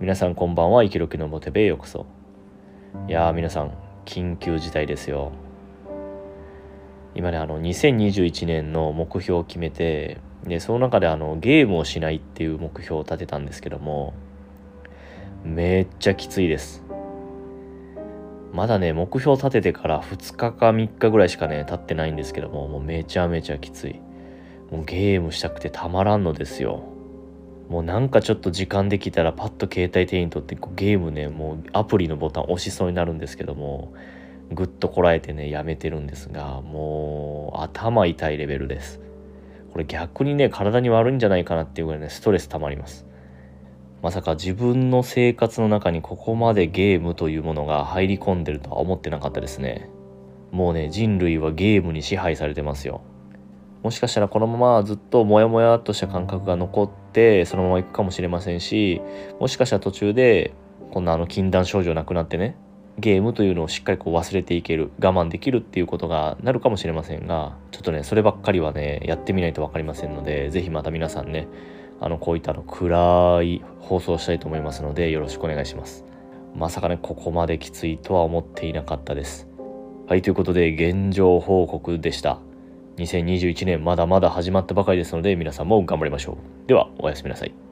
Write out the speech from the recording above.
皆さんこんばんは。生きる気のモテベへようこそ。いやー皆さん緊急事態ですよ。今ねあの2021年の目標を決めてでその中であのゲームをしないっていう目標を立てたんですけどもめっちゃきついです。まだね目標立ててから2日か3日ぐらいしかね経ってないんですけどももうめちゃめちゃきつい。もうゲームしたくてたまらんのですよ。もうなんかちょっと時間できたらパッと携帯手に取ってこうゲームねもうアプリのボタン押しそうになるんですけどもぐっとこらえてねやめてるんですがもう頭痛いレベルです。これ逆にね体に悪いんじゃないかなっていうぐらいねストレス溜まります。まさか自分の生活の中にここまでゲームというものが入り込んでるとは思ってなかったですね。もうね人類はゲームに支配されてますよ。もしかしたらこのままずっとモヤモヤっとした感覚が残ってそのままいくかもしれませんしもしかしたら途中でこんなあの禁断症状なくなってねゲームというのをしっかりこう忘れていける我慢できるっていうことがなるかもしれませんがちょっとねそればっかりはねやってみないと分かりませんので是非また皆さんねあのこういったの暗い放送をしたいと思いますのでよろしくお願いします。まさかねここまできついとは思っていなかったです。はいということで現状報告でした。2021年まだまだ始まったばかりですので皆さんも頑張りましょう。ではおやすみなさい。